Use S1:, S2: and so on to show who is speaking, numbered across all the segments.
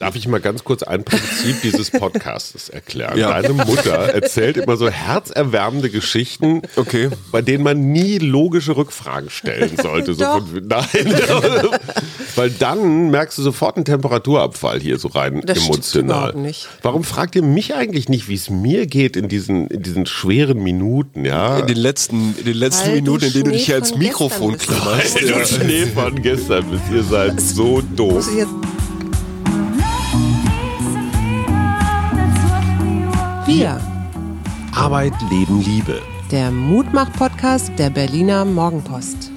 S1: Darf ich mal ganz kurz ein Prinzip dieses Podcasts erklären? Ja. Deine Mutter erzählt immer so herzerwärmende Geschichten,
S2: okay.
S1: bei denen man nie logische Rückfragen stellen sollte. So von, nein. Weil dann merkst du sofort einen Temperaturabfall hier so rein
S3: das
S1: emotional.
S3: Nicht.
S1: Warum fragt ihr mich eigentlich nicht, wie es mir geht in diesen, in diesen schweren Minuten? Ja?
S2: In den letzten, in den letzten Minuten, in denen du dich hier ans Mikrofon klammerst.
S1: Ja. Schnee von gestern bis ihr seid so doof.
S3: Wir.
S1: Arbeit, Leben, Liebe.
S3: Der Mutmach-Podcast der Berliner Morgenpost.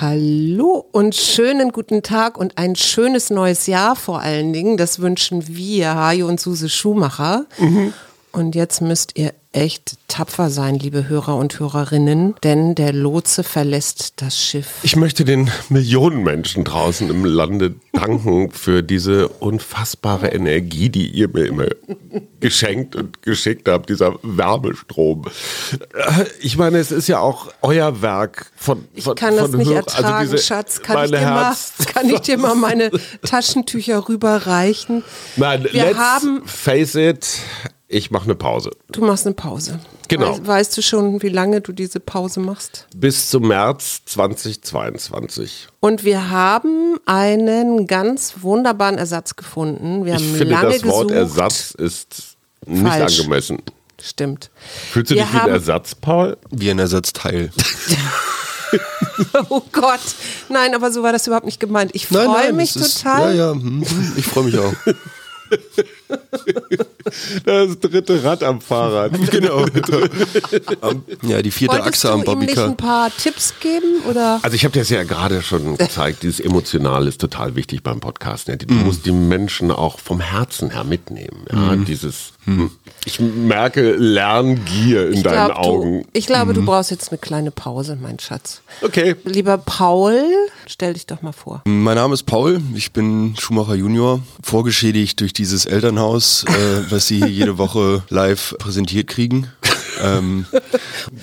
S3: Hallo und schönen guten Tag und ein schönes neues Jahr vor allen Dingen. Das wünschen wir, Hajo und Suse Schumacher. Mhm. Und jetzt müsst ihr echt tapfer sein, liebe Hörer und Hörerinnen, denn der Lotse verlässt das Schiff.
S1: Ich möchte den Millionen Menschen draußen im Lande danken für diese unfassbare Energie, die ihr mir immer geschenkt und geschickt habt, dieser Wärmestrom. Ich meine, es ist ja auch euer Werk von,
S3: von Ich kann
S1: von
S3: das nicht Hör ertragen, also Schatz. Kann ich, dir mal, kann ich dir mal meine Taschentücher rüberreichen?
S1: Nein, Wir let's haben, face it, ich mache eine Pause.
S3: Du machst eine Pause.
S1: Genau.
S3: Weißt, weißt, du schon, wie lange du diese Pause machst?
S1: Bis zum März 2022.
S3: Und wir haben einen ganz wunderbaren Ersatz gefunden. Wir
S1: ich
S3: haben
S1: finde,
S3: lange
S1: das Wort
S3: gesucht.
S1: Ersatz ist nicht Falsch. angemessen.
S3: Stimmt.
S1: Fühlst du wir dich wie ein Ersatz, Paul?
S2: Wie ein Ersatzteil.
S3: oh Gott. Nein, aber so war das überhaupt nicht gemeint. Ich freue mich total.
S2: Ist, ja, ja, hm, hm, ich freue mich auch.
S1: Das dritte Rad am Fahrrad.
S2: Genau. ja, die vierte
S3: Wolltest
S2: Achse am
S3: Bobbycar. Wolltest du ihm ein paar Tipps geben? Oder?
S1: Also ich habe dir das ja gerade schon gezeigt, dieses Emotionale ist total wichtig beim Podcast. Du mhm. musst die Menschen auch vom Herzen her mitnehmen. Ja? Mhm. Dieses, mhm. ich merke Lerngier in ich deinen glaub, Augen.
S3: Du, ich glaube, du mhm. brauchst jetzt eine kleine Pause, mein Schatz.
S1: Okay.
S3: Lieber Paul, stell dich doch mal vor.
S2: Mein Name ist Paul, ich bin Schumacher Junior, vorgeschädigt durch dieses Elternhaus, äh, was Sie hier jede Woche live präsentiert kriegen.
S1: Ähm,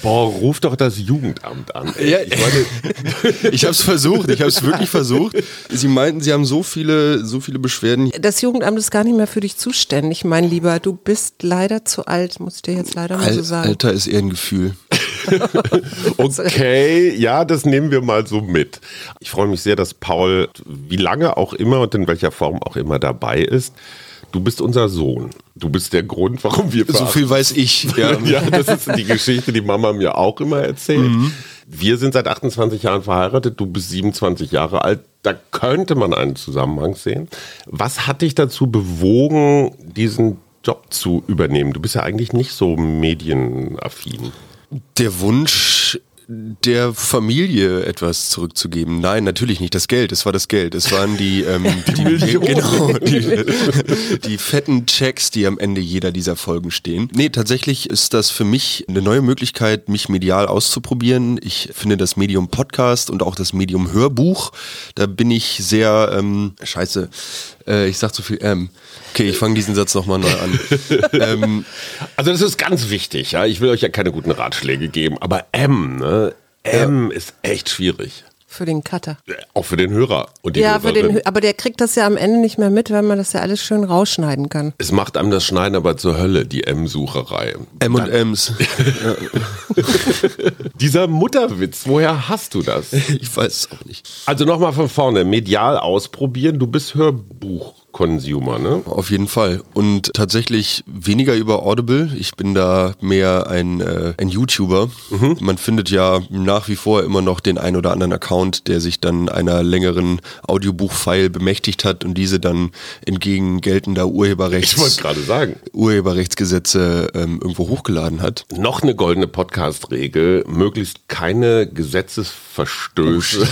S1: Boah, ruf doch das Jugendamt an.
S2: Ja, ich, ich habe es versucht, ich habe es wirklich versucht. Sie meinten, Sie haben so viele, so viele Beschwerden.
S3: Das Jugendamt ist gar nicht mehr für dich zuständig, mein Lieber. Du bist leider zu alt, muss ich dir jetzt leider mal so sagen.
S2: Alter ist eher ein Gefühl.
S1: okay, ja, das nehmen wir mal so mit. Ich freue mich sehr, dass Paul, wie lange auch immer und in welcher Form auch immer dabei ist. Du bist unser Sohn. Du bist der Grund, warum wir.
S2: So viel weiß ich.
S1: Ja. ja, das ist die Geschichte, die Mama mir auch immer erzählt. Mhm. Wir sind seit 28 Jahren verheiratet. Du bist 27 Jahre alt. Da könnte man einen Zusammenhang sehen. Was hat dich dazu bewogen, diesen Job zu übernehmen? Du bist ja eigentlich nicht so medienaffin.
S2: Der Wunsch der Familie etwas zurückzugeben. Nein, natürlich nicht das Geld. Es war das Geld. Es waren die, ähm, die, die, genau, die, die, fetten Checks, die am Ende jeder dieser Folgen stehen. Nee, tatsächlich ist das für mich eine neue Möglichkeit, mich medial auszuprobieren. Ich finde das Medium Podcast und auch das Medium Hörbuch, da bin ich sehr, ähm, scheiße, äh, ich sag zu viel ähm. Okay, ich fange diesen Satz nochmal neu an.
S1: ähm, also das ist ganz wichtig, ja. Ich will euch ja keine guten Ratschläge geben, aber M, ne? M ja. ist echt schwierig.
S3: Für den Cutter.
S1: Auch für den Hörer und die
S3: Ja, für den, aber der kriegt das ja am Ende nicht mehr mit, weil man das ja alles schön rausschneiden kann.
S1: Es macht einem das Schneiden aber zur Hölle, die M-Sucherei.
S2: M und M's.
S1: Dieser Mutterwitz, woher hast du das?
S2: Ich weiß es auch nicht.
S1: Also nochmal von vorne, medial ausprobieren, du bist Hörbuch. Consumer, ne?
S2: Auf jeden Fall. Und tatsächlich weniger über Audible. Ich bin da mehr ein, äh, ein YouTuber. Mhm. Man findet ja nach wie vor immer noch den ein oder anderen Account, der sich dann einer längeren Audiobuch-File bemächtigt hat und diese dann entgegen geltender Urheberrechts...
S1: Ich wollte gerade sagen.
S2: Urheberrechtsgesetze ähm, irgendwo hochgeladen hat.
S1: Noch eine goldene Podcast-Regel, möglichst keine Gesetzesverstöße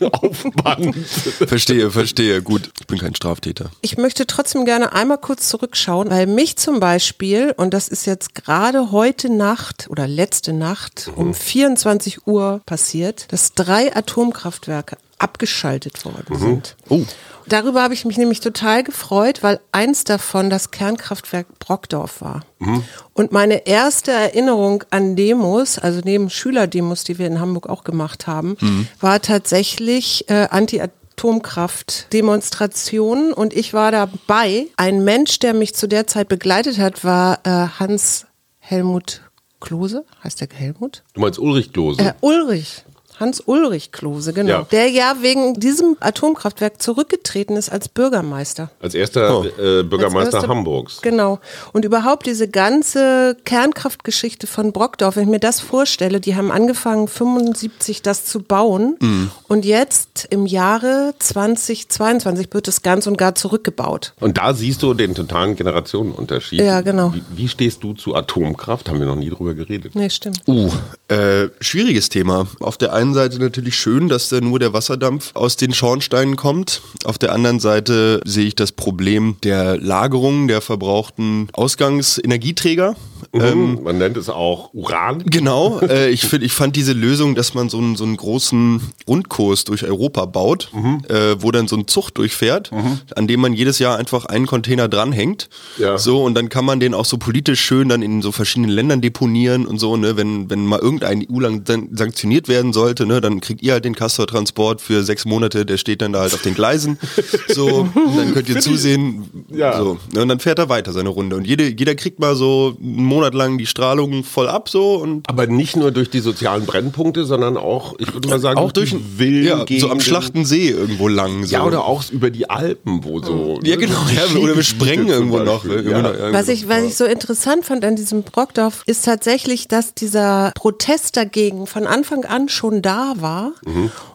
S1: oh, auf Band.
S2: Verstehe, verstehe. Gut, ich bin kein Straftäter. Straftäter.
S3: Ich möchte trotzdem gerne einmal kurz zurückschauen, weil mich zum Beispiel, und das ist jetzt gerade heute Nacht oder letzte Nacht mhm. um 24 Uhr passiert, dass drei Atomkraftwerke abgeschaltet worden mhm. sind. Oh. Darüber habe ich mich nämlich total gefreut, weil eins davon das Kernkraftwerk Brockdorf war. Mhm. Und meine erste Erinnerung an Demos, also neben Schülerdemos, die wir in Hamburg auch gemacht haben, mhm. war tatsächlich äh, Anti Atomkraftdemonstrationen und ich war dabei. Ein Mensch, der mich zu der Zeit begleitet hat, war äh, Hans Helmut Klose. Heißt der Helmut?
S1: Du meinst Ulrich Klose?
S3: Äh, Ulrich. Hans-Ulrich Klose, genau.
S1: Ja.
S3: Der ja wegen diesem Atomkraftwerk zurückgetreten ist als Bürgermeister.
S1: Als erster
S2: Oh.
S1: äh, Bürgermeister
S3: Als erster-
S1: Hamburgs.
S3: Genau. Und überhaupt diese ganze Kernkraftgeschichte von Brockdorf, wenn ich mir das vorstelle, die haben angefangen 75 das zu bauen
S1: Mhm.
S3: und jetzt im Jahre 2022 wird es ganz und gar zurückgebaut.
S1: Und da siehst du den totalen Generationenunterschied.
S3: Ja, genau.
S1: Wie, wie stehst du zu Atomkraft? Haben wir noch nie drüber geredet.
S3: Nee, stimmt.
S2: Uh, äh, schwieriges Thema. Auf der einen Seite natürlich schön, dass da nur der Wasserdampf aus den Schornsteinen kommt. Auf der anderen Seite sehe ich das Problem der Lagerung der verbrauchten Ausgangsenergieträger.
S1: Ähm, Man nennt es auch Uran.
S2: Genau, äh, ich, find, ich fand diese Lösung, dass man so einen, so einen großen Rundkurs durch Europa baut, äh, wo dann so ein Zug durchfährt, an dem man jedes Jahr einfach einen Container dranhängt.
S1: Ja.
S2: So, und dann kann man den auch so politisch schön dann in so verschiedenen Ländern deponieren und so, ne, wenn, wenn mal irgendein EU-Land sanktioniert werden sollte, ne, dann kriegt ihr halt den Castor-Transport für sechs Monate, der steht dann da halt auf den Gleisen. So, und dann könnt ihr zusehen,
S1: Ja.
S2: so, ne, und dann fährt er weiter seine Runde. Und jede, jeder kriegt mal so einen Monat lang die Strahlung voll ab, so, und
S1: Aber nicht nur durch die sozialen Brennpunkte, sondern auch, ich würde mal sagen,
S2: auch durch
S1: die wilden
S2: ja, so am. Schlachtensee irgendwo lang. So.
S1: Ja, oder auch über die Alpen, wo so.
S2: Ja,
S1: ne,
S2: genau, ja, oder wir sprengen irgendwo noch. Irgendwo
S1: Ja.
S2: noch irgendwo
S3: Was ich, was ich so interessant fand an diesem Brockdorf, ist tatsächlich, dass dieser Protest dagegen von Anfang an schon da war.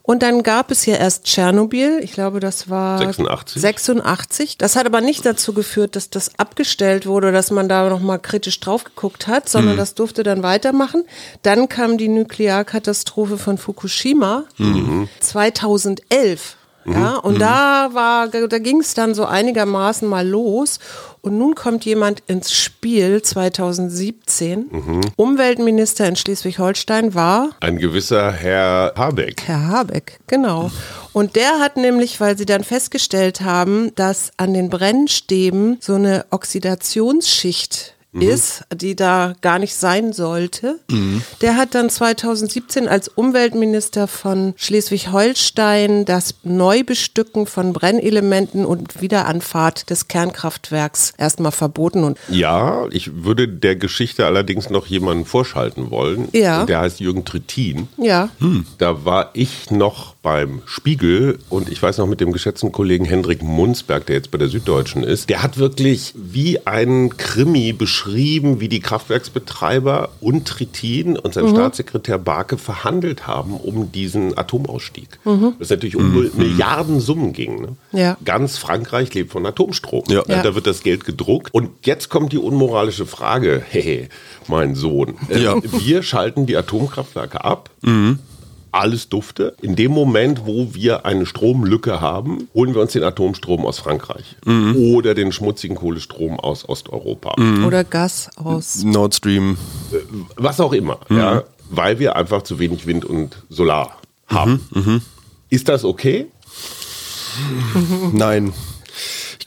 S3: Und dann gab es hier erst Tschernobyl, ich glaube, das war
S1: 86.
S3: 86. Das hat aber nicht dazu geführt, dass das abgestellt wurde, dass man da nochmal kritisch drauf geguckt hat, sondern das durfte dann weitermachen. Dann kam die Nuklearkatastrophe von Fukushima 2011. Ja, und da war, da ging es dann so einigermaßen mal los. Und nun kommt jemand ins Spiel 2017. Umweltminister in Schleswig-Holstein war
S1: Ein gewisser Herr Habeck.
S3: Herr Habeck, genau. Und der hat nämlich, weil sie dann festgestellt haben, dass an den Brennstäben so eine Oxidationsschicht ist, die da gar nicht sein sollte. Der hat dann 2017 als Umweltminister von Schleswig-Holstein das Neubestücken von Brennelementen und Wiederanfahrt des Kernkraftwerks erstmal verboten und
S1: Ja, ich würde der Geschichte allerdings noch jemanden vorschalten wollen.
S3: Ja.
S1: Der heißt Jürgen Trittin.
S3: ja,
S1: Da war ich noch beim Spiegel und ich weiß noch mit dem geschätzten Kollegen Hendrik Munzberg, der jetzt bei der Süddeutschen ist, der hat wirklich wie ein Krimi beschrieben, wie die Kraftwerksbetreiber und Trittin und sein Staatssekretär Barke verhandelt haben um diesen Atomausstieg. Das natürlich um Milliardensummen ging. Ne?
S3: Ja.
S1: Ganz Frankreich lebt von Atomstrom.
S2: Ja.
S3: Ja.
S1: Da wird das Geld gedruckt. Und jetzt kommt die unmoralische Frage. Hey, mein Sohn. Äh,
S2: Ja.
S1: Wir schalten die Atomkraftwerke ab. Alles dufte. In dem Moment, wo wir eine Stromlücke haben, holen wir uns den Atomstrom aus Frankreich. Oder den schmutzigen Kohlestrom aus Osteuropa.
S3: oder Gas aus.
S2: Nord Stream.
S1: Was auch immer. Ja, weil wir einfach zu wenig Wind und Solar haben. Ist das okay?
S2: Nein.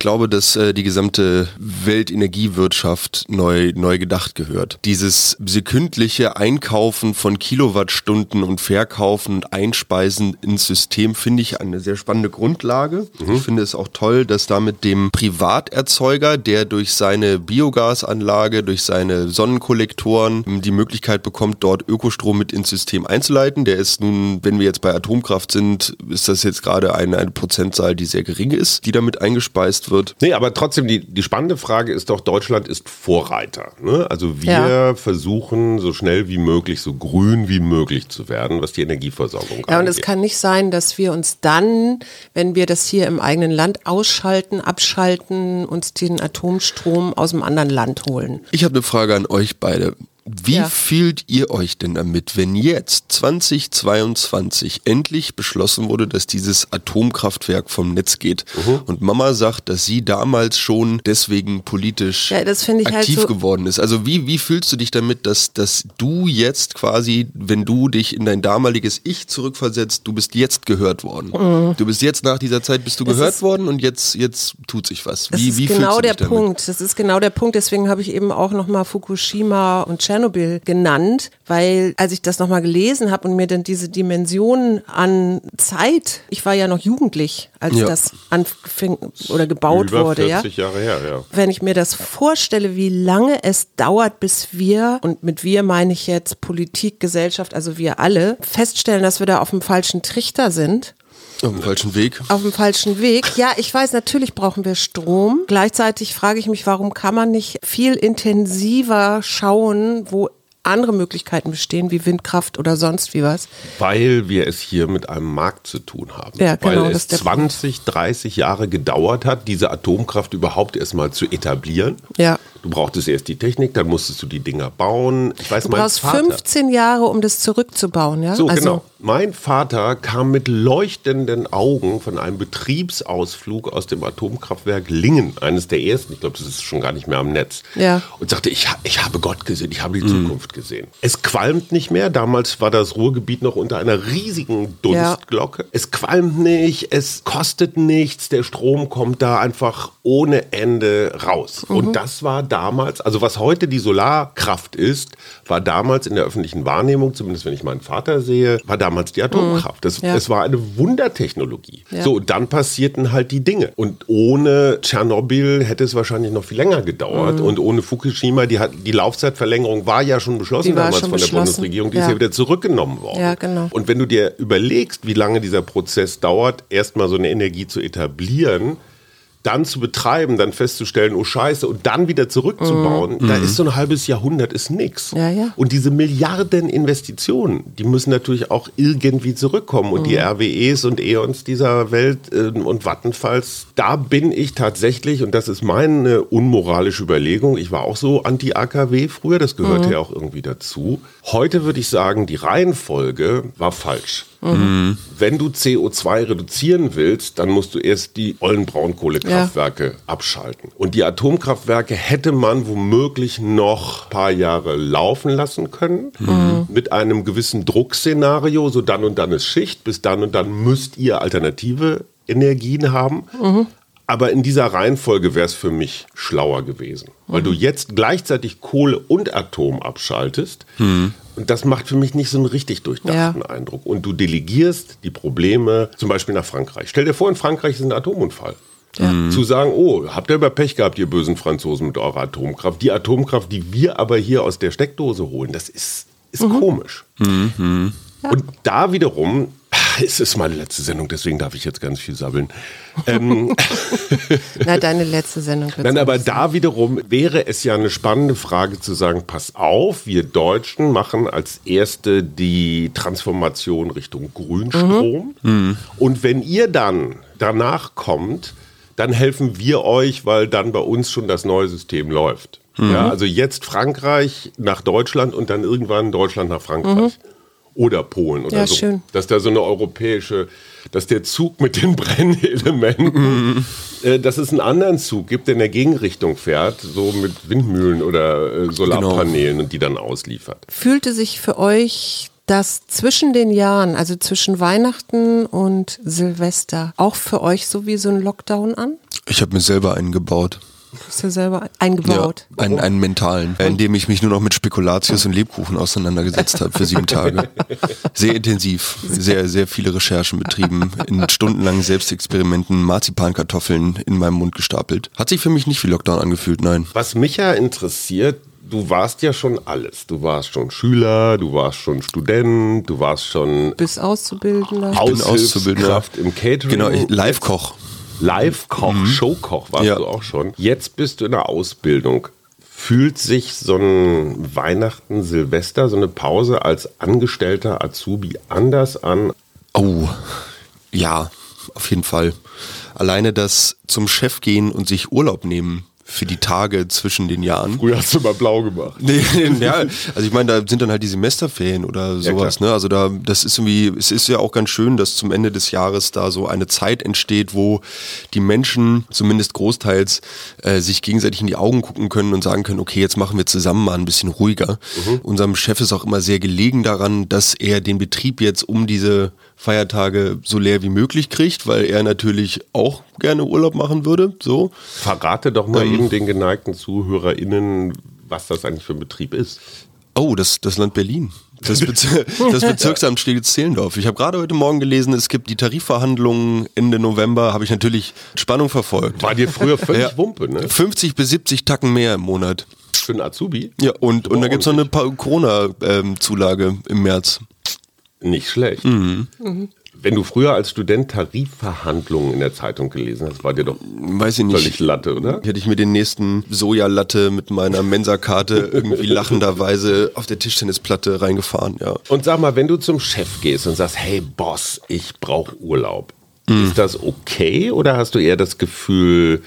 S2: Ich glaube, dass äh, die gesamte Weltenergiewirtschaft neu, neu gedacht gehört. Dieses sekündliche Einkaufen von Kilowattstunden und Verkaufen und Einspeisen ins System finde ich eine sehr spannende Grundlage. Ich finde es auch toll, dass damit dem Privaterzeuger, der durch seine Biogasanlage, durch seine Sonnenkollektoren die Möglichkeit bekommt, dort Ökostrom mit ins System einzuleiten. Der ist nun, wenn wir jetzt bei Atomkraft sind, ist das jetzt gerade eine, eine Prozentzahl, die sehr gering ist, die damit eingespeist wird.
S1: Nee, aber trotzdem, die, die spannende Frage ist doch, Deutschland ist Vorreiter. Ne? Also wir
S3: Ja.
S1: versuchen so schnell wie möglich, so grün wie möglich zu werden, was die Energieversorgung
S3: Ja, und es
S1: angeht.
S3: kann nicht sein, dass wir uns dann, wenn wir das hier im eigenen Land ausschalten, abschalten, uns den Atomstrom aus dem anderen Land holen.
S2: Ich habe eine Frage an euch beide. Wie
S3: Ja.
S2: fühlt ihr euch denn damit, wenn jetzt 2022 endlich beschlossen wurde, dass dieses Atomkraftwerk vom Netz geht und Mama sagt, dass sie damals schon deswegen politisch
S3: Ja, das halt
S2: aktiv
S3: so-
S2: geworden ist? Also wie, wie fühlst du dich damit, dass, dass du jetzt quasi, wenn du dich in dein damaliges Ich zurückversetzt, du bist jetzt gehört worden? Du bist jetzt nach dieser Zeit bist du
S3: Mhm. Das
S2: gehört worden und jetzt, jetzt tut sich was.
S3: Das
S2: Wie,
S3: ist
S2: wie
S3: genau
S2: fühlst du
S3: der
S2: dich damit?
S3: Punkt. Das ist genau der Punkt. Deswegen habe ich eben auch nochmal Fukushima und Tschernobyl genannt, weil als ich das nochmal gelesen habe und mir dann diese Dimension an Zeit, ich war ja noch jugendlich, als
S2: Ja.
S3: das anfing oder gebaut
S1: Über
S3: wurde, ja.
S1: 40 Jahre her, ja.
S3: Wenn ich mir das vorstelle, wie lange es dauert, bis wir, und mit wir meine ich jetzt Politik, Gesellschaft, also wir alle, feststellen, dass wir da auf dem falschen Trichter sind
S2: Auf dem falschen Weg.
S3: auf dem falschen Weg. Ja, ich weiß, natürlich brauchen wir Strom. Gleichzeitig frage ich mich, warum kann man nicht viel intensiver schauen, wo andere Möglichkeiten bestehen, wie Windkraft oder sonst wie was.
S1: Weil wir es hier mit einem Markt zu tun haben.
S3: Ja, genau,
S1: Weil es
S3: ist der
S1: 20, 30 Jahre gedauert hat, diese Atomkraft überhaupt erstmal zu etablieren.
S3: Ja.
S1: Du brauchtest erst die Technik, dann musstest du die Dinger bauen. Ich weiß,
S3: Du
S1: mein
S3: brauchst
S1: Vater,
S3: 15 Jahre, um das zurückzubauen, ja?
S1: So,
S3: also,
S1: genau. Mein Vater kam mit leuchtenden Augen von einem Betriebsausflug aus dem Atomkraftwerk Lingen, eines der ersten, ich glaube, das ist schon gar nicht mehr am Netz,
S3: Ja.
S1: und sagte, ich, ich habe Gott gesehen, ich habe die Zukunft gesehen. Es qualmt nicht mehr, damals war das Ruhrgebiet noch unter einer riesigen Dunstglocke. Es qualmt nicht, es kostet nichts, der Strom kommt da einfach ohne Ende raus.
S3: Mhm.
S1: Und das war damals, also was heute die Solarkraft ist, war damals in der öffentlichen Wahrnehmung, zumindest wenn ich meinen Vater sehe, war damals die Atomkraft. Das,
S3: Mhm. Ja.
S1: Es war eine Wundertechnologie.
S3: Ja.
S1: So, und dann passierten halt die Dinge. Und ohne Tschernobyl hätte es wahrscheinlich noch viel länger gedauert. Und ohne Fukushima, die, hat, die Laufzeitverlängerung war ja schon beschlossen damals
S3: schon
S1: von der. Bundesregierung. Die ist
S3: Ja.
S1: ja wieder zurückgenommen worden.
S3: Ja, genau.
S1: Und wenn du dir überlegst, wie lange dieser Prozess dauert, erstmal so eine Energie zu etablieren, dann zu betreiben, dann festzustellen, oh Scheiße, und dann wieder zurückzubauen, da ist so ein halbes Jahrhundert ist nix.
S3: Ja, ja.
S1: Und diese Milliarden Investitionen, die müssen natürlich auch irgendwie zurückkommen. Und die RWEs und E.ONs dieser Welt äh, und Vattenfalls, da bin ich tatsächlich, und das ist meine unmoralische Überlegung, ich war auch so anti-AKW früher, das gehörte ja auch irgendwie dazu. Heute würde ich sagen, die Reihenfolge war falsch. Wenn du CO2 reduzieren willst, dann musst du erst die ollen Braunkohlekraftwerke abschalten. Und die Atomkraftwerke hätte man womöglich noch ein paar Jahre laufen lassen können, mit einem gewissen Druckszenario, so dann und dann ist Schicht, bis dann und dann müsst ihr alternative Energien haben. Aber in dieser Reihenfolge wäre es für mich schlauer gewesen, weil du jetzt gleichzeitig Kohle und Atom abschaltest. Und das macht für mich nicht so einen richtig durchdachten
S3: Ja.
S1: Eindruck. Und du delegierst die Probleme zum Beispiel nach Frankreich. Stell dir vor, in Frankreich ist ein Atomunfall. Zu sagen, oh, habt ihr aber Pech gehabt, ihr bösen Franzosen mit eurer Atomkraft. Die Atomkraft, die wir aber hier aus der Steckdose holen, das ist, ist komisch. Und da wiederum, es ist meine letzte Sendung, deswegen darf ich jetzt ganz viel sabbeln. Ähm,
S3: Na, deine letzte Sendung.
S1: Nein, aber
S3: sein.
S1: da wiederum wäre es ja eine spannende Frage zu sagen, pass auf, wir Deutschen machen als erste die Transformation Richtung Grünstrom. Und wenn ihr dann danach kommt, dann helfen wir euch, weil dann bei uns schon das neue System läuft. Ja, also jetzt Frankreich nach Deutschland und dann irgendwann Deutschland nach Frankreich. Oder Polen oder
S3: Ja,
S1: so.
S3: schön.
S1: Dass da so eine europäische, dass der Zug mit den Brennelementen, äh, dass es einen anderen Zug gibt, der in der Gegenrichtung fährt, so mit Windmühlen oder äh, Solarpanelen und die dann ausliefert.
S3: Fühlte sich für euch das zwischen den Jahren, also zwischen Weihnachten und Silvester, auch für euch so wie so ein Lockdown an?
S2: Ich habe mir selber einen gebaut.
S3: Hast du selber eingebaut?
S2: Ja, einen, einen mentalen, in dem ich mich nur noch mit Spekulatius und Lebkuchen auseinandergesetzt habe für sieben Tage. Sehr intensiv, sehr, sehr viele Recherchen betrieben, in stundenlangen Selbstexperimenten Marzipankartoffeln in meinem Mund gestapelt. Hat sich für mich nicht wie Lockdown angefühlt, nein.
S1: Was mich ja interessiert, du warst ja schon alles. Du warst schon Schüler, du warst schon Student, du warst schon
S3: Bis Auszubildender?
S2: bin Auszubildender.
S1: Im Catering.
S2: Genau, ich- Live-Koch.
S1: Live-Koch, Showkoch warst
S2: Ja.
S1: du auch schon. Jetzt bist du in der Ausbildung. Fühlt sich so ein Weihnachten, Silvester, so eine Pause als angestellter Azubi anders an?
S2: Oh, ja, auf jeden Fall. Alleine das zum Chef gehen und sich Urlaub nehmen für die Tage zwischen den Jahren.
S1: Früher hast du mal blau gemacht.
S2: Nee, ja, also ich meine, da sind dann halt die Semesterferien oder sowas,
S1: klar.
S2: ne? Also da, das ist irgendwie, es ist ja auch ganz schön, dass zum Ende des Jahres da so eine Zeit entsteht, wo die Menschen, zumindest großteils, äh, sich gegenseitig in die Augen gucken können und sagen können, okay, jetzt machen wir zusammen mal ein bisschen ruhiger. Unserem Chef ist auch immer sehr gelegen daran, dass er den Betrieb jetzt um diese Feiertage so leer wie möglich kriegt, weil er natürlich auch gerne Urlaub machen würde, so.
S1: Verrate doch mal
S2: Ähm.
S1: eben den geneigten ZuhörerInnen, was das eigentlich für ein Betrieb ist.
S2: Oh, das, das Land Berlin. Das, Bezir das Bezirksamt Steglitz-Zehlendorf. Ich habe gerade heute Morgen gelesen, es gibt die Tarifverhandlungen Ende November. Habe ich natürlich Spannung verfolgt.
S1: War dir früher völlig ja. Wumpe, ne?
S2: 50 bis 70 Tacken mehr im Monat.
S1: Für einen Azubi?
S2: Ja, und, und da gibt es noch eine Corona-Zulage ähm, im März.
S1: Nicht schlecht. Mhm. Mhm. Wenn du früher als Student Tarifverhandlungen in der Zeitung gelesen hast, war dir doch
S2: Weiß ich nicht.
S1: völlig Latte, oder?
S2: Hätte ich mir den nächsten Sojalatte mit meiner Mensakarte irgendwie lachenderweise auf der Tischtennisplatte reingefahren, ja.
S1: Und sag mal, wenn du zum Chef gehst und sagst, hey Boss, ich brauche Urlaub, mhm. ist das okay oder hast du eher das Gefühl,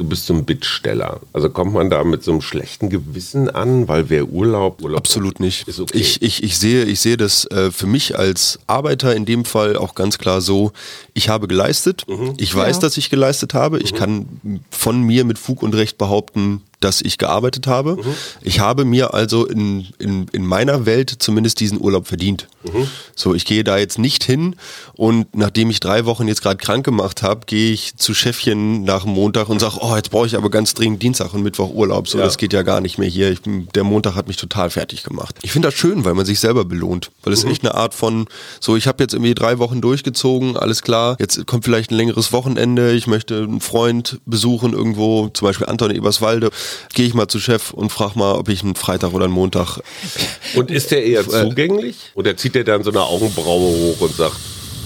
S1: du bist so ein Bittsteller. Also kommt man da mit so einem schlechten Gewissen an, weil wer Urlaub, Urlaub
S2: absolut nicht. Ist okay. Ich, ich, ich sehe, ich sehe das äh, für mich als Arbeiter in dem Fall auch ganz klar so. Ich habe geleistet. Mhm. Ich weiß, ja. dass ich geleistet habe. Ich mhm. kann von mir mit Fug und Recht behaupten, dass ich gearbeitet habe. Mhm. Ich habe mir also in, in, in meiner Welt zumindest diesen Urlaub verdient. Mhm. So, ich gehe da jetzt nicht hin und nachdem ich drei Wochen jetzt gerade krank gemacht habe, gehe ich zu Chefchen nach Montag und sage, oh, jetzt brauche ich aber ganz dringend Dienstag und Mittwoch Urlaub. So, ja. das geht ja gar nicht mehr hier. Ich, der Montag hat mich total fertig gemacht. Ich finde das schön, weil man sich selber belohnt. Weil es mhm. echt eine Art von, so, ich habe jetzt irgendwie drei Wochen durchgezogen, alles klar, jetzt kommt vielleicht ein längeres Wochenende, ich möchte einen Freund besuchen irgendwo, zum Beispiel Anton Eberswalde gehe ich mal zu Chef und frage mal, ob ich einen Freitag oder einen Montag.
S1: Und ist der eher äh, zugänglich? Oder zieht der dann so eine Augenbraue hoch und sagt,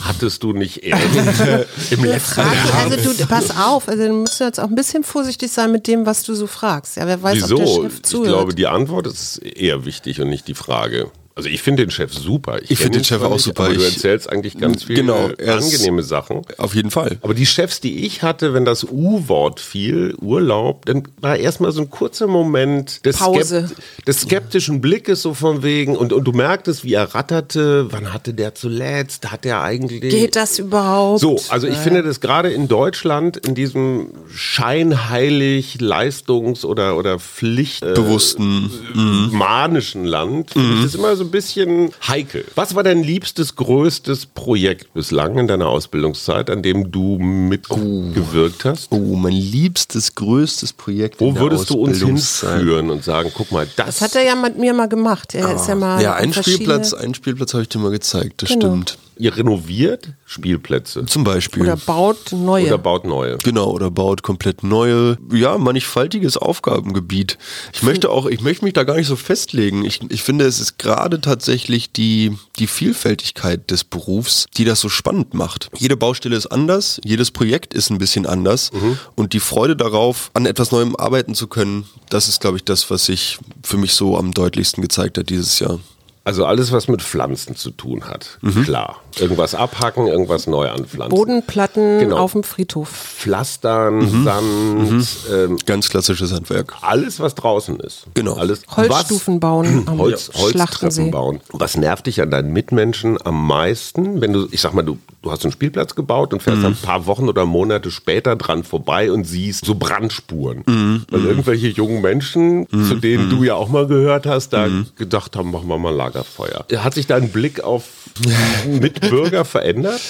S1: hattest du nicht eher
S3: im letzten Jahr? Also du, pass auf, also du musst jetzt auch ein bisschen vorsichtig sein mit dem, was du so fragst. Ja, wer weiß,
S1: Wieso?
S3: ob der Chef zuhört.
S1: Ich glaube, die Antwort ist eher wichtig und nicht die Frage. Also ich finde den Chef super.
S2: Ich, ich finde den Chef auch nicht, super.
S1: Aber du erzählst eigentlich ganz viele genau, angenehme Sachen.
S2: Auf jeden Fall.
S1: Aber die Chefs, die ich hatte, wenn das U-Wort fiel, Urlaub, dann war erstmal so ein kurzer Moment des,
S3: Pause.
S1: Skept des skeptischen Blickes so von wegen und, und du merktest, wie er ratterte. Wann hatte der zuletzt? Hat er eigentlich...
S3: Geht das überhaupt?
S1: So, also ich ja. finde das gerade in Deutschland, in diesem scheinheilig Leistungs- oder, oder Pflicht...
S2: Bewussten.
S1: Äh, mhm. manischen Land, mhm. ist immer so ein bisschen heikel. Was war dein liebstes, größtes Projekt bislang in deiner Ausbildungszeit, an dem du mitgewirkt hast?
S2: Oh, mein liebstes, größtes Projekt.
S1: Wo würdest du uns hinführen und sagen, guck mal, das.
S3: Das hat er ja mit mir mal gemacht. Er ah. ist ja mal.
S2: Ja, einen Spielplatz, einen Spielplatz habe ich dir mal gezeigt, das genau. stimmt.
S1: Ihr renoviert Spielplätze.
S2: Zum Beispiel.
S3: Oder baut neue.
S1: Oder baut neue.
S2: Genau, oder baut komplett neue. Ja, mannigfaltiges Aufgabengebiet. Ich möchte auch, ich möchte mich da gar nicht so festlegen. Ich, ich finde, es ist gerade tatsächlich die, die Vielfältigkeit des Berufs, die das so spannend macht. Jede Baustelle ist anders, jedes Projekt ist ein bisschen anders mhm. und die Freude darauf, an etwas Neuem arbeiten zu können, das ist, glaube ich, das, was sich für mich so am deutlichsten gezeigt hat dieses Jahr.
S1: Also alles, was mit Pflanzen zu tun hat. Mhm. Klar. Irgendwas abhacken, irgendwas neu anpflanzen.
S3: Bodenplatten genau. auf dem Friedhof.
S1: Pflastern, mhm. Sand. Mhm.
S2: Ähm, Ganz klassisches Handwerk.
S1: Alles, was draußen ist.
S2: Genau.
S1: Alles,
S3: Holzstufen
S1: was,
S3: bauen.
S1: Am Holz, Holztreppen bauen. Was nervt dich an deinen Mitmenschen am meisten, wenn du, ich sag mal, du, du hast einen Spielplatz gebaut und fährst mhm. ein paar Wochen oder Monate später dran vorbei und siehst so Brandspuren. Mhm. Weil irgendwelche jungen Menschen, mhm. zu denen du ja auch mal gehört hast, da gedacht haben, machen wir mal Lager. Lagerfeuer. Hat sich dein Blick auf Mitbürger verändert?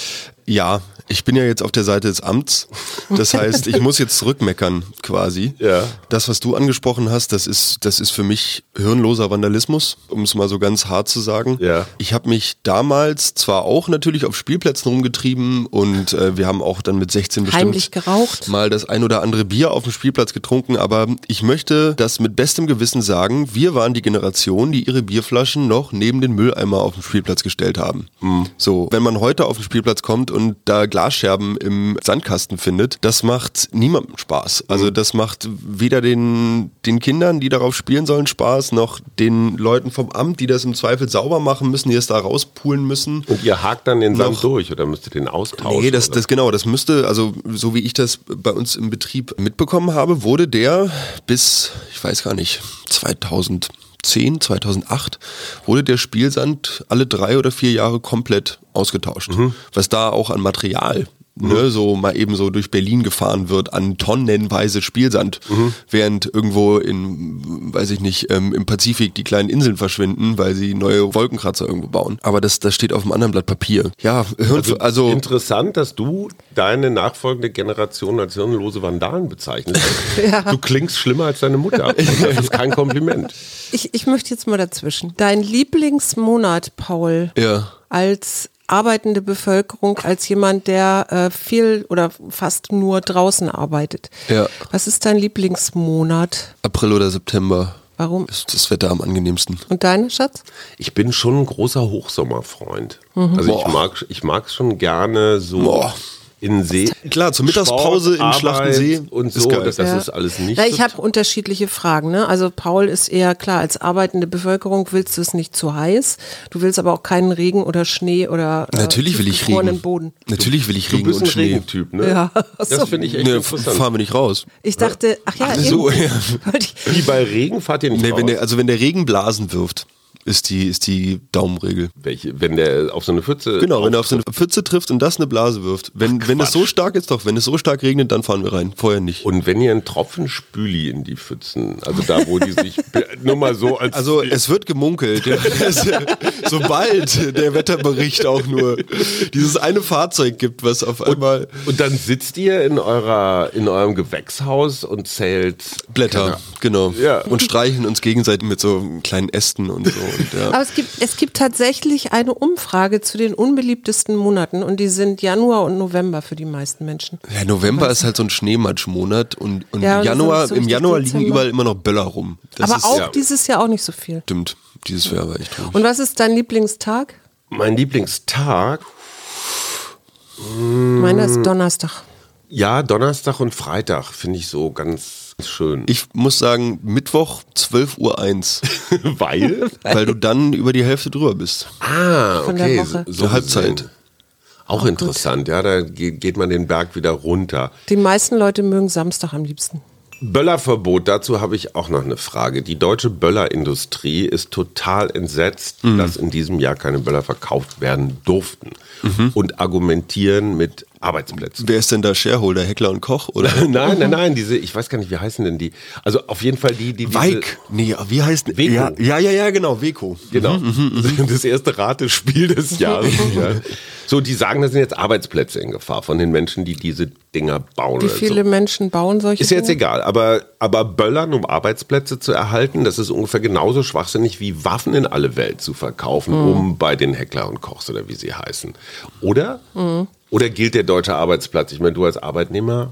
S2: Ja, ich bin ja jetzt auf der Seite des Amts. Das heißt, ich muss jetzt zurückmeckern quasi.
S1: Ja.
S2: Das, was du angesprochen hast, das ist, das ist für mich hirnloser Vandalismus, um es mal so ganz hart zu sagen.
S1: Ja.
S2: Ich habe mich damals zwar auch natürlich auf Spielplätzen rumgetrieben und äh, wir haben auch dann mit 16 bestimmt
S3: Heimlich geraucht.
S2: mal das ein oder andere Bier auf dem Spielplatz getrunken, aber ich möchte das mit bestem Gewissen sagen, wir waren die Generation, die ihre Bierflaschen noch neben den Mülleimer auf dem Spielplatz gestellt haben. Mhm. So, wenn man heute auf den Spielplatz kommt und da Glasscherben im Sandkasten findet, das macht niemandem Spaß. Also das macht weder den, den Kindern, die darauf spielen sollen, Spaß, noch den Leuten vom Amt, die das im Zweifel sauber machen müssen, die es da rauspulen müssen.
S1: Und ihr hakt dann den Sand durch oder müsst ihr den austauschen?
S2: Nee, das, das genau, das müsste, also so wie ich das bei uns im Betrieb mitbekommen habe, wurde der bis, ich weiß gar nicht, 2000 2010, 2008 wurde der Spielsand alle drei oder vier Jahre komplett ausgetauscht. Mhm. Was da auch an Material ne, so mal eben so durch Berlin gefahren wird an tonnenweise Spielsand, während irgendwo in, weiß ich nicht, ähm, im Pazifik die kleinen Inseln verschwinden, weil sie neue Wolkenkratzer irgendwo bauen. Aber das, das steht auf einem anderen Blatt Papier. Ja, also, also
S1: Interessant, dass du deine nachfolgende Generation als hirnlose Vandalen bezeichnest. Du klingst schlimmer als deine Mutter. Das ist kein Kompliment.
S3: Ich, ich möchte jetzt mal dazwischen. Dein Lieblingsmonat, Paul,
S2: ja.
S3: als arbeitende Bevölkerung, als jemand, der äh, viel oder fast nur draußen arbeitet.
S2: Ja.
S3: Was ist dein Lieblingsmonat?
S2: April oder September
S3: Warum?
S2: ist das Wetter am angenehmsten.
S3: Und deine, Schatz?
S1: Ich bin schon ein großer Hochsommerfreund. Also ich
S2: Boah.
S1: mag ich mag schon gerne so
S2: Boah.
S1: In See.
S2: Klar, zur Mittagspause
S1: Sport,
S2: im Schlachtensee
S1: und
S2: ist
S1: so. das das
S3: Ja.
S1: ist alles nicht.
S3: Na, ich habe unterschiedliche Fragen. Ne? Also Paul ist eher klar, als arbeitende Bevölkerung willst du es nicht zu heiß. Du willst aber auch keinen Regen oder Schnee oder äh,
S2: Natürlich will ich Regen.
S3: Boden.
S2: Natürlich will ich
S1: Du
S2: Regen
S1: bist
S2: und
S1: ein
S2: Schnee.
S1: Regentyp, ne?
S3: Ja, so.
S1: Das finde ich echt
S2: Ne,
S1: interessant.
S2: fahren wir nicht raus.
S3: Ich dachte, ach ja,
S2: Ach so, ja.
S1: Wie bei Regen fahrt ihr nicht
S2: Nee,
S1: raus?
S2: wenn der, also wenn der Regen Blasen wirft, ist die, ist die Daumenregel.
S1: Welche, wenn der auf so eine Pfütze.
S2: Genau, wenn er auf so eine Pfütze trifft und das eine Blase wirft. Wenn, wenn es so stark ist, doch, wenn es so stark regnet, dann fahren wir rein. Vorher nicht.
S1: Und wenn ihr einen Tropfen Spüli in die Pfützen, also da, wo die sich, nur mal so als.
S2: Also es wird gemunkelt, ja, sobald der Wetterbericht auch nur dieses eine Fahrzeug gibt, was auf einmal
S1: und dann sitzt ihr in eurer, in eurem Gewächshaus und zählt
S2: Blätter, genau,
S1: Ja.
S2: und streichen uns gegenseitig mit so kleinen Ästen und so. Und, ja.
S3: Aber es gibt, es gibt tatsächlich eine Umfrage zu den unbeliebtesten Monaten und die sind Januar und November für die meisten Menschen.
S2: Ja, November ist halt so ein Schneematschmonat und, und
S3: Ja, und
S2: Januar,
S3: so
S2: im Januar liegen
S3: Dezember.
S2: überall immer noch Böller rum. Das
S3: aber
S2: ist,
S3: auch
S2: ja,
S3: dieses Jahr auch nicht so viel.
S2: stimmt. Dieses wäre aber echt ruhig.
S3: Und was ist dein Lieblingstag?
S1: Mein Lieblingstag,
S3: Meiner ist Donnerstag.
S1: ja, Donnerstag und Freitag finde ich so ganz schön.
S2: Ich muss sagen, Mittwoch 12.01 Uhr,
S1: Weil?
S2: weil du dann über die Hälfte drüber bist.
S1: Ah, okay.
S3: Woche.
S1: So
S2: Halbzeit.
S1: Auch interessant, ja, da geht, geht man den Berg wieder runter.
S3: Die meisten Leute mögen Samstag am liebsten.
S1: Böllerverbot, dazu habe ich auch noch eine Frage. Die deutsche Böllerindustrie ist total entsetzt,
S2: Mhm.
S1: dass in diesem Jahr keine Böller verkauft werden durften
S2: Mhm.
S1: und argumentieren mit Arbeitsplätzen.
S2: Wer ist denn da Shareholder? Heckler und Koch? Oder?
S1: Nein, nein, nein, diese, ich weiß gar nicht, wie heißen denn die? Also auf jeden Fall die, die diese,
S2: Weik. Nee, wie heißt
S1: Weko.
S2: Ja, ja, ja, ja, genau, Weko.
S1: Genau.
S2: Mhm,
S1: Das erste Ratespiel des Jahres. ja. So, die sagen, das sind jetzt Arbeitsplätze in Gefahr von den Menschen, die diese Dinger bauen.
S3: Wie viele
S1: so.
S3: Menschen bauen solche
S1: Ist jetzt
S3: Dinge?
S1: egal, aber, aber Böllern, um Arbeitsplätze zu erhalten, das ist ungefähr genauso schwachsinnig wie Waffen in alle Welt zu verkaufen, um bei den Heckler und Kochs oder wie sie heißen. Oder? Oder gilt der deutsche Arbeitsplatz? Ich meine, du als Arbeitnehmer.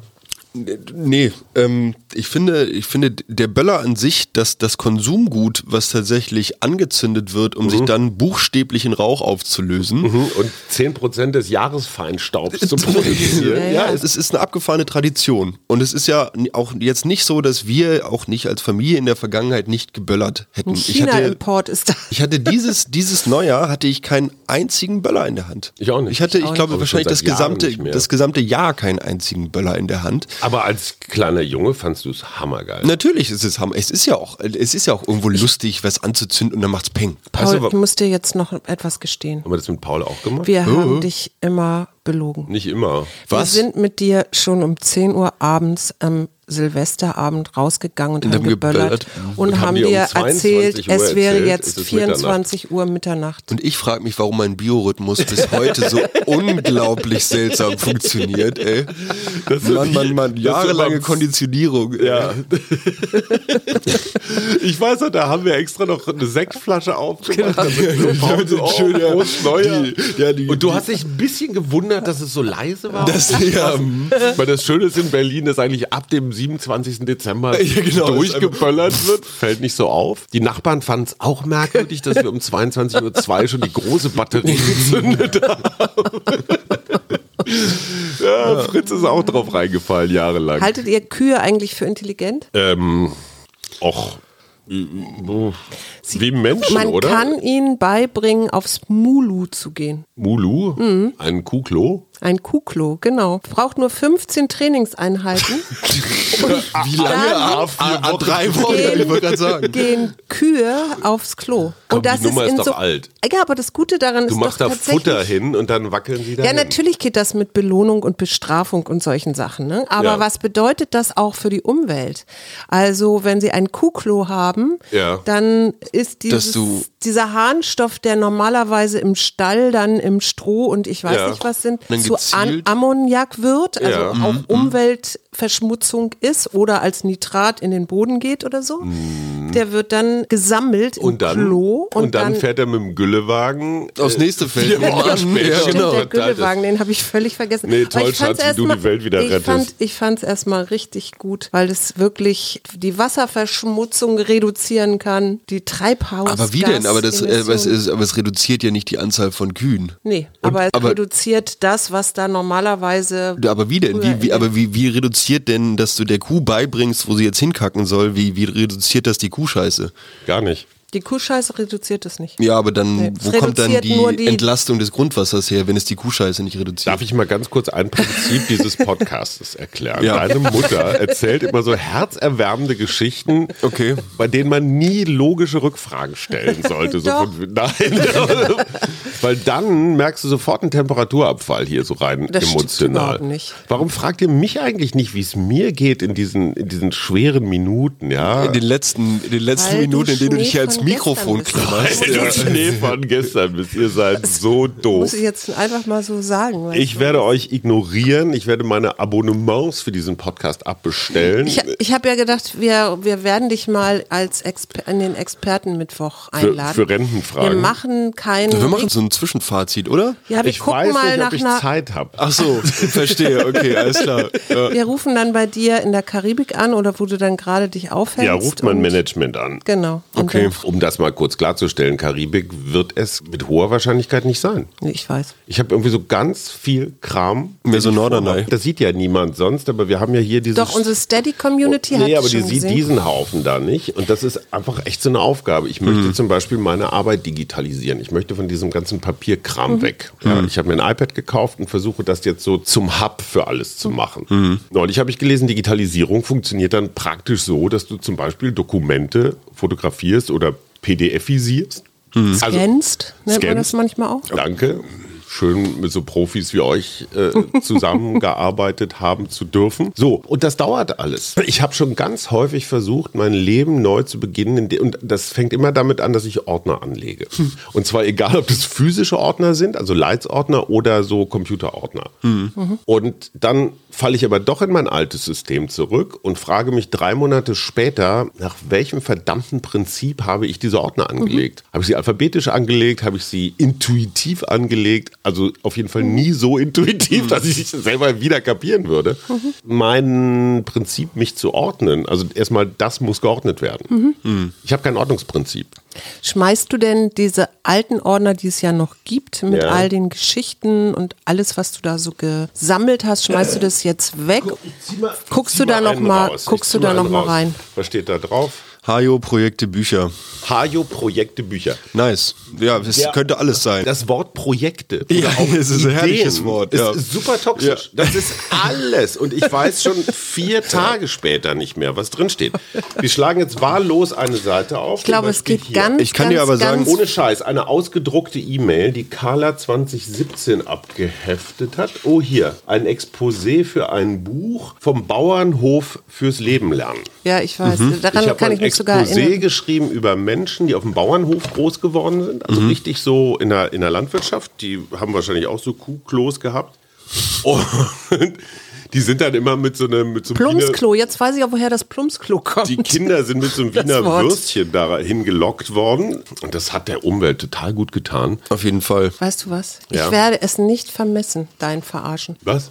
S2: Nee, ähm, ich finde, ich finde, der Böller an sich, das, das Konsumgut, was tatsächlich angezündet wird, um sich dann buchstäblich in Rauch aufzulösen.
S1: Und 10% des Jahresfeinstaubs zu produzieren.
S3: Ja,
S2: Ja, es ist, es ist eine abgefahrene Tradition. Und es ist ja auch jetzt nicht so, dass wir auch nicht als Familie in der Vergangenheit nicht geböllert hätten. Ich
S3: China-Import ist da.
S2: ich hatte dieses, dieses Neujahr hatte ich keinen einzigen Böller in der Hand.
S1: Ich auch nicht.
S2: Ich hatte, ich,
S3: auch
S2: glaube, wahrscheinlich das gesamte, das gesamte Jahr keinen einzigen Böller in der Hand.
S1: Aber als kleiner Junge fandst du es hammergeil.
S2: Natürlich ist es Hammer. Es ist ja auch, es ist ja auch irgendwo lustig, was anzuzünden und dann macht's Peng.
S3: Paul,
S1: wa-
S3: ich muss dir jetzt noch etwas gestehen.
S1: Haben wir das mit Paul auch gemacht?
S3: Wir haben dich immer belogen.
S1: Nicht immer.
S2: Was?
S3: Wir sind mit dir schon um 10 Uhr abends am Silvesterabend rausgegangen und,
S2: Und
S3: haben geböllert
S2: geböllert.
S3: und,
S1: Und haben
S3: haben
S1: dir um
S3: dir
S1: 22
S3: erzählt,
S1: Uhr
S3: es wäre
S1: erzählt,
S3: jetzt
S1: es ist
S3: 24 Uhr Mitternacht.
S2: Und ich frage mich, warum mein Biorhythmus bis heute so unglaublich seltsam funktioniert, ey. Mann, Mann, Mann, jahrelange Konditionierung. ey.
S1: Ja. ich weiß noch, da haben wir extra noch eine Sektflasche aufgemacht. Paul so, oh,
S2: schön. Die- ja, die-
S1: Und du
S2: die-
S1: hast dich ein bisschen gewundert, dass es so leise war.
S2: Das, ja.
S1: Weil das Schöne ist in Berlin, dass eigentlich ab dem 27. Dezember
S2: Ja, genau,
S1: durchgeböllert wird. Fällt nicht so auf. Die Nachbarn fanden es auch merkwürdig, dass wir um 22.02 Uhr schon die große Batterie gezündet haben. ja, Fritz ist auch drauf reingefallen, jahrelang.
S3: Haltet ihr Kühe eigentlich für intelligent?
S1: Ähm, och. Wie Menschen,
S3: Man
S1: oder?
S3: kann ihnen beibringen, aufs Mulu zu gehen.
S1: Mulu, ein Kuhklo.
S3: Ein Kuhklo, genau. Braucht nur 15 Trainingseinheiten.
S2: Wie lange?
S3: Dann-
S2: A, A, A, drei Wochen,
S3: Gehen-
S2: ich wollte gerade sagen.
S3: gehen Kühe aufs Klo.
S1: Komm,
S3: und das
S1: die Nummer
S3: ist in
S1: ist
S3: so
S1: doch alt.
S3: Ja, aber das Gute daran
S1: Du
S3: ist
S1: machst
S3: doch
S1: da
S3: tatsächlich,
S1: Futter hin und dann wackeln sie da
S3: Ja, natürlich geht das mit Belohnung und Bestrafung und solchen Sachen. Ne? Aber
S1: Ja.
S3: was bedeutet das auch für die Umwelt? Also, wenn Sie ein Kuhklo haben,
S1: Ja.
S3: dann ist
S2: Dass
S3: dieses,
S2: du-
S3: dieser Harnstoff, der normalerweise im Stall dann im Stroh und ich weiß
S1: Ja.
S3: nicht was sind,
S2: Dann
S3: zu An Ammoniak wird, also
S1: Ja.
S3: auch Umweltverschmutzung ist oder als Nitrat in den Boden geht oder so. Der wird dann gesammelt im
S1: und dann,
S3: Klo
S1: und, dann, fährt er mit dem Güllewagen
S2: Aufs nächste Feld.
S1: vier Wochen später.
S2: ja, genau.
S3: der Güllewagen, den habe ich völlig vergessen.
S1: Nee,
S3: Aber
S1: toll,
S3: ich
S1: Schatz, wie du
S3: erstmal-
S1: die Welt wieder
S3: ich
S1: rettest.
S3: Fand, ich fand es erstmal richtig gut, weil es wirklich die Wasserverschmutzung reduzieren kann, die Treibhaus.
S2: Aber wie denn? Aber, das, äh, aber, es ist, aber es reduziert ja nicht die Anzahl von Kühen.
S3: Nee, aber es
S2: aber-
S3: reduziert das, was da normalerweise.
S2: Aber wie denn? Wie, wie, aber wie, wie reduziert denn, dass du der Kuh beibringst, wo sie jetzt hinkacken soll, wie, wie reduziert das die Kuhscheiße?
S1: Gar nicht.
S3: Die Kuhscheiße reduziert es nicht.
S2: Ja, aber dann,
S3: Nee,
S2: wo
S3: es
S2: kommt dann die,
S3: die-
S2: Entlastung des Grundwassers her, wenn es die Kuhscheiße nicht reduziert?
S1: Darf ich mal ganz kurz ein Prinzip dieses Podcasts erklären?
S2: Ja.
S1: Deine Mutter erzählt immer so herzerwärmende Geschichten,
S2: Okay.
S1: bei denen man nie logische Rückfragen stellen sollte. So
S3: Doch.
S1: von, nein. Weil dann merkst du sofort einen Temperaturabfall hier so rein
S3: Das stimmt
S1: emotional.
S3: überhaupt nicht.
S1: Warum fragt ihr mich eigentlich nicht, wie es mir geht in diesen, in diesen schweren Minuten? Ja?
S2: in den letzten, in den letzten Minuten, in denen du dich
S3: von
S2: Mikrofon
S3: bist.
S1: Der Schnee von gestern bis ihr seid so doof.
S3: Muss ich jetzt einfach mal so sagen.
S1: Ich werde euch ignorieren. Ich werde meine Abonnements für diesen Podcast abbestellen.
S3: Ich, ich habe ja gedacht, wir, wir werden dich mal als Exper in den Expertenmittwoch einladen.
S1: für Rentenfragen.
S3: Wir machen kein.
S2: Wir machen so ein Zwischenfazit, oder?
S3: ja, wir
S1: ich
S3: gucken
S1: weiß
S3: mal
S1: nicht,
S3: nach
S1: ob ich
S3: einer.
S1: Zeit habe.
S2: Ach so, verstehe, okay, alles klar. Ja.
S3: Wir rufen dann bei dir in der Karibik an oder wo du dann gerade dich aufhältst.
S1: Ja, ruft mein
S3: und-
S1: Management an.
S3: Genau. Und
S2: Okay.
S1: Um das mal kurz klarzustellen, Karibik wird es mit hoher Wahrscheinlichkeit nicht sein.
S3: Ich weiß.
S1: Ich habe irgendwie so ganz viel Kram.
S2: Mehr so Norderney.
S1: Das sieht ja niemand sonst, aber wir haben ja hier dieses...
S3: Doch, unsere Steady-Community hat
S1: Nee, aber die sieht
S3: gesehen.
S1: diesen Haufen da nicht. Und das ist einfach echt so eine Aufgabe. Ich möchte
S2: Mhm.
S1: zum Beispiel meine Arbeit digitalisieren. Ich möchte von diesem ganzen Papierkram
S3: Mhm.
S1: weg. Ja,
S2: Mhm.
S1: ich habe mir ein iPad gekauft und versuche das jetzt so zum Hub für alles zu machen.
S2: Mhm.
S1: Neulich habe ich gelesen, Digitalisierung funktioniert dann praktisch so, dass du zum Beispiel Dokumente fotografierst oder PDFisierst.
S2: Mhm.
S1: Also,
S3: Scannst, nennt man das manchmal auch?
S1: Danke. Schön mit so Profis wie euch äh, zusammengearbeitet haben zu dürfen. So, und das dauert alles. Ich habe schon ganz häufig versucht, mein Leben neu zu beginnen. Und das fängt immer damit an, dass ich Ordner anlege. Und zwar egal, ob das physische Ordner sind, also Leitsordner oder so Computerordner. Und dann falle ich aber doch in mein altes System zurück und frage mich drei Monate später, nach welchem verdammten Prinzip habe ich diese Ordner angelegt? Habe ich sie alphabetisch angelegt? Habe ich sie intuitiv angelegt? Also auf jeden Fall nie so intuitiv, dass ich es selber wieder kapieren würde. Mein Prinzip, mich zu ordnen, also erstmal, das muss geordnet werden. Ich habe kein Ordnungsprinzip.
S3: Schmeißt du denn diese alten Ordner, die es ja noch gibt, mit
S1: Ja.
S3: all den Geschichten und alles, was du da so gesammelt hast, schmeißt du das jetzt weg? Guckst du da noch
S1: einen
S3: mal,
S1: raus.
S3: Guckst du da
S1: mal
S3: noch mal rein?
S1: Was steht da drauf?
S2: Hajo Projekte Bücher.
S1: Hajo Projekte Bücher.
S2: Nice. Ja, es
S1: Ja.
S2: könnte alles sein.
S1: Das Wort Projekte.
S2: Ja, es ist ein herrliches
S1: Ideen
S2: Wort,
S1: Ist
S2: ja.
S1: super toxisch.
S2: Ja.
S1: Das ist alles. Und ich weiß schon vier Tage später nicht mehr, was drin steht. Wir schlagen jetzt wahllos eine Seite auf.
S3: Ich glaube, es geht
S1: hier?
S3: ganz,
S2: Ich kann
S3: ganz,
S2: dir aber sagen,
S1: Ohne Scheiß, eine ausgedruckte E-Mail, die Carla 2017 abgeheftet hat. Oh, hier, ein Exposé für ein Buch vom Bauernhof fürs Leben lernen.
S3: Ja, ich weiß.
S1: Mhm. ich
S3: Daran
S1: habe
S3: kann ich mich
S1: Exposé geschrieben über Menschen, die auf dem Bauernhof groß geworden sind. Also richtig so in der, in der Landwirtschaft. Die haben wahrscheinlich auch so Kuhklos gehabt. Und die sind dann immer mit so einem, mit so einem Wiener,
S3: Plumpsklo, jetzt weiß ich auch, woher das Plumpsklo kommt.
S1: die Kinder sind mit so einem Wiener. Würstchen da hingelockt worden. Und das hat der Umwelt total gut getan.
S2: Auf jeden Fall.
S3: Weißt du was?
S1: Ja.
S3: Ich werde es nicht vermessen, dein Verarschen.
S1: Was?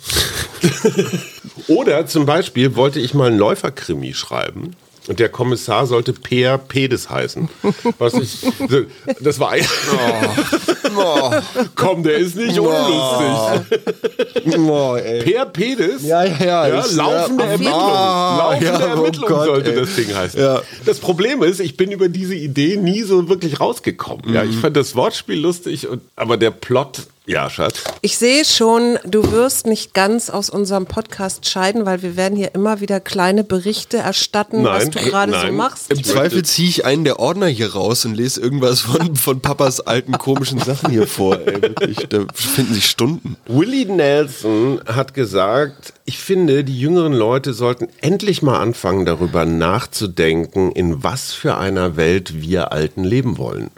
S1: Oder zum Beispiel wollte ich mal einen Läuferkrimi schreiben. Und der Kommissar sollte Peer Pedes heißen. Was ich, das war ein Komm, der ist nicht unlustig.
S2: Oh, ey.
S1: Peer Pedes?
S2: Ja, ja, ja,
S1: ja laufende
S2: ja.
S1: Ermittlung.
S2: Ah,
S1: laufende
S2: ja, oh
S1: Ermittlung
S2: Gott,
S1: sollte
S2: ey.
S1: das Ding heißen.
S2: Ja.
S1: Das Problem ist, ich bin über diese Idee nie so wirklich rausgekommen. Ja,
S2: Mhm.
S1: ich fand das Wortspiel lustig, und, aber der Plot Ja, Schatz.
S3: Ich sehe schon, du wirst nicht ganz aus unserem Podcast scheiden, weil wir werden hier immer wieder kleine Berichte erstatten, was
S1: Nein,
S3: du gerade so
S1: nein.
S3: machst.
S2: Im Zweifel ziehe ich einen der Ordner hier raus und lese irgendwas von, von Papas alten komischen Sachen hier vor. Ey, wirklich, da finden sich Stunden.
S1: Willie Nelson hat gesagt, ich finde, die jüngeren Leute sollten endlich mal anfangen, darüber nachzudenken, in was für einer Welt wir Alten leben wollen.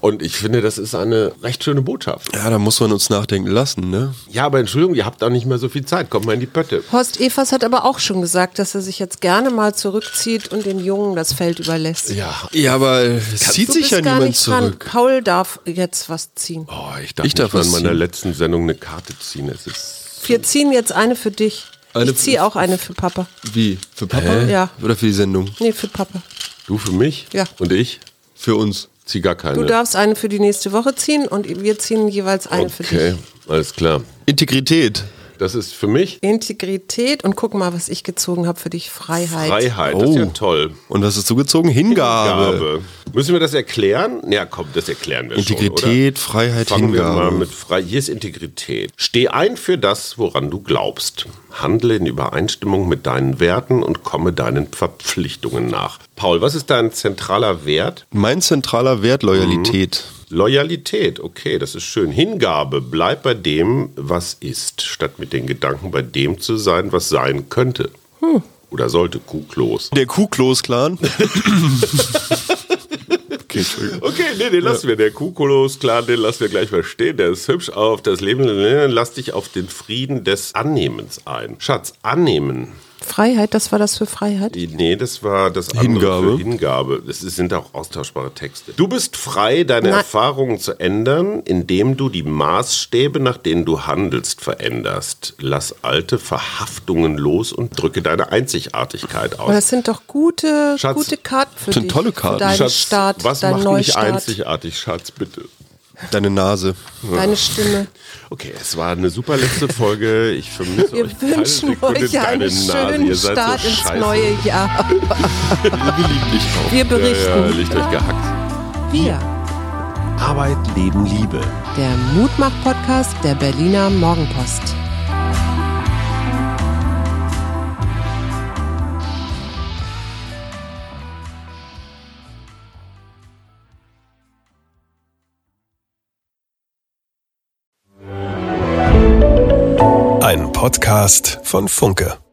S1: Und ich finde, das ist eine recht schöne Botschaft.
S2: Ja, da muss man uns nachdenken lassen, ne?
S1: Ja, aber Entschuldigung, ihr habt da nicht mehr so viel Zeit. Kommt mal in die Pötte.
S3: Horst Evers hat aber auch schon gesagt, dass er sich jetzt gerne mal zurückzieht und den Jungen das Feld überlässt.
S1: Ja.
S2: Ja, aber es zieht
S3: Du
S2: sich
S3: bist
S2: ja
S3: gar
S2: niemand
S3: nicht dran.
S2: zurück.
S3: Paul darf jetzt was ziehen.
S1: Oh, ich darf,
S2: Ich darf
S1: in meiner
S2: ziehen.
S1: letzten Sendung eine Karte ziehen. Es ist
S3: Wir ziehen jetzt eine für dich.
S2: Eine
S3: ich ziehe auch eine für Papa.
S2: Wie? Für Papa?
S3: Ja.
S2: Oder für die Sendung?
S3: Nee, für Papa.
S1: du für mich
S3: Ja.
S1: und ich
S2: Für uns.
S1: Zieh gar keine.
S3: Du darfst eine für die nächste Woche ziehen und wir ziehen jeweils eine für
S1: okay,
S3: dich.
S1: alles klar.
S2: Integrität.
S1: Das ist für mich
S3: Integrität und guck mal, was ich gezogen habe für dich. Freiheit.
S1: Freiheit. Das ist ja
S2: Oh.
S1: toll.
S2: Und was hast du gezogen? Hingabe.
S1: Gabe. Müssen wir das erklären? Ja, komm, das erklären wir
S2: Integrität,
S1: schon,
S2: Freiheit,
S1: oder? Fangen wir
S2: Hingabe.
S1: mal mit frei. Hier ist Integrität. Steh ein für das, woran du glaubst. Handle in Übereinstimmung mit deinen Werten und komme deinen Verpflichtungen nach. Paul, was ist dein zentraler Wert?
S2: Mein zentraler Wert, Loyalität.
S1: Loyalität, okay, das ist schön. Hingabe, bleib bei dem, was ist, statt mit den Gedanken bei dem zu sein, was sein könnte. Oder sollte, Kuhklos.
S2: Der Kuhklos-Clan. okay,
S1: nee, den lassen wir. Der Kukolos-Clan, den lassen wir gleich mal stehen. Der ist hübsch auf das Leben. Lass dich auf den Frieden des Annehmens ein. Schatz, annehmen.
S3: Freiheit, das war das für Freiheit?
S1: Nee, das war das andere
S2: Hingabe.
S1: für Hingabe. Das sind auch austauschbare Texte. Du bist frei, deine
S3: Nein.
S1: Erfahrungen zu ändern, indem du die Maßstäbe, nach denen du handelst, veränderst. Lass alte Verhaftungen los und drücke deine Einzigartigkeit
S3: Aber
S1: aus.
S3: das sind doch gute,
S1: Schatz,
S3: gute Karten für
S2: sind
S3: dich.
S2: tolle
S3: Für
S2: Karten.
S3: deinen
S1: Schatz,
S3: Start,
S1: was
S3: deinen
S1: macht mich einzigartig, Schatz, bitte?
S2: Deine Nase.
S3: deine Stimme.
S1: Okay, es war eine super letzte Folge. Ich vermisse
S3: Wir
S1: euch
S3: wünschen euch einen schönen Start
S1: so
S3: ins
S1: scheiße.
S3: neue Jahr.
S2: Wir lieben dich auch.
S3: Wir
S1: Ja,
S3: berichten.
S1: ja, Licht euch gehackt.
S3: Wir,
S4: Arbeit, Leben, Liebe.
S3: der Mutmach-Podcast der Berliner Morgenpost.
S4: Podcast von Funke.